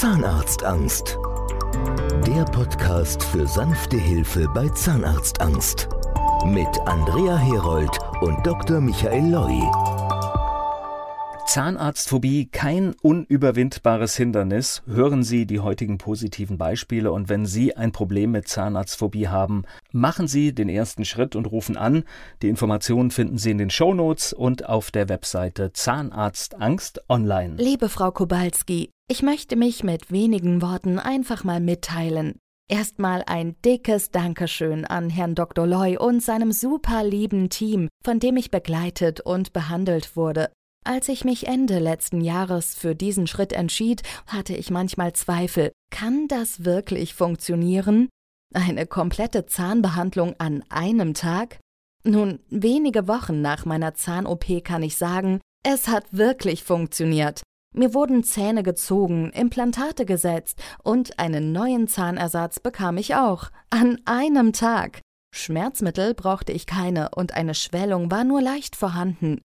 Zahnarztangst. Der Podcast für sanfte Hilfe bei Zahnarztangst. Mit Andrea Herold und Dr. Michael Loi. Zahnarztphobie kein unüberwindbares Hindernis. Hören Sie die heutigen positiven Beispiele und wenn Sie ein Problem mit Zahnarztphobie haben, machen Sie den ersten Schritt und rufen an. Die Informationen finden Sie in den Shownotes und auf der Webseite Zahnarztangst online. Liebe Frau Kobalski, ich möchte mich mit wenigen Worten einfach mal mitteilen. Erstmal ein dickes Dankeschön an Herrn Dr. Loy und seinem super lieben Team, von dem ich begleitet und behandelt wurde. Als ich mich Ende letzten Jahres für diesen Schritt entschied, hatte ich manchmal Zweifel. Kann das wirklich funktionieren? Eine komplette Zahnbehandlung an einem Tag? Nun, wenige Wochen nach meiner Zahn-OP kann ich sagen, es hat wirklich funktioniert. Mir wurden Zähne gezogen, Implantate gesetzt und einen neuen Zahnersatz bekam ich auch. An einem Tag. Schmerzmittel brauchte ich keine und eine Schwellung war nur leicht vorhanden.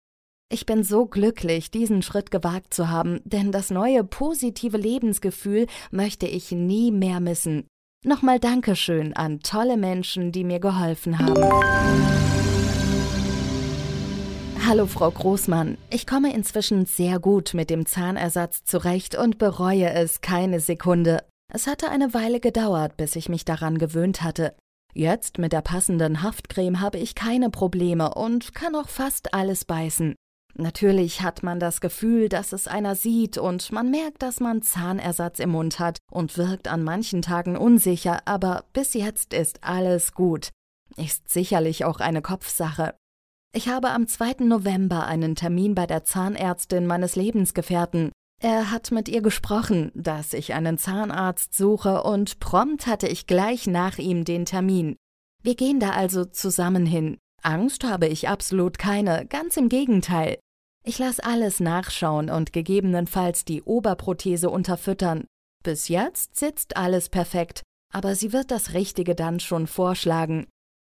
Ich bin so glücklich, diesen Schritt gewagt zu haben, denn das neue positive Lebensgefühl möchte ich nie mehr missen. Nochmal Dankeschön an tolle Menschen, die mir geholfen haben. Hallo Frau Großmann, ich komme inzwischen sehr gut mit dem Zahnersatz zurecht und bereue es keine Sekunde. Es hatte eine Weile gedauert, bis ich mich daran gewöhnt hatte. Jetzt mit der passenden Haftcreme habe ich keine Probleme und kann auch fast alles beißen. Natürlich hat man das Gefühl, dass es einer sieht und man merkt, dass man Zahnersatz im Mund hat und wirkt an manchen Tagen unsicher, aber bis jetzt ist alles gut. Ist sicherlich auch eine Kopfsache. Ich habe am 2. November einen Termin bei der Zahnärztin meines Lebensgefährten. Er hat mit ihr gesprochen, dass ich einen Zahnarzt suche und prompt hatte ich gleich nach ihm den Termin. Wir gehen da also zusammen hin. Angst habe ich absolut keine, ganz im Gegenteil. Ich lasse alles nachschauen und gegebenenfalls die Oberprothese unterfüttern. Bis jetzt sitzt alles perfekt, aber sie wird das Richtige dann schon vorschlagen.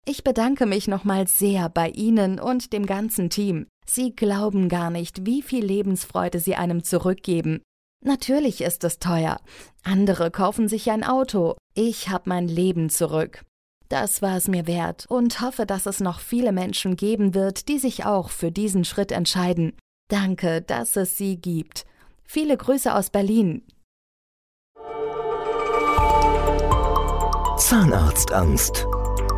Ich bedanke mich nochmal sehr bei Ihnen und dem ganzen Team. Sie glauben gar nicht, wie viel Lebensfreude Sie einem zurückgeben. Natürlich ist es teuer. Andere kaufen sich ein Auto. Ich habe mein Leben zurück. Das war es mir wert und hoffe, dass es noch viele Menschen geben wird, die sich auch für diesen Schritt entscheiden. Danke, dass es Sie gibt. Viele Grüße aus Berlin. Zahnarztangst.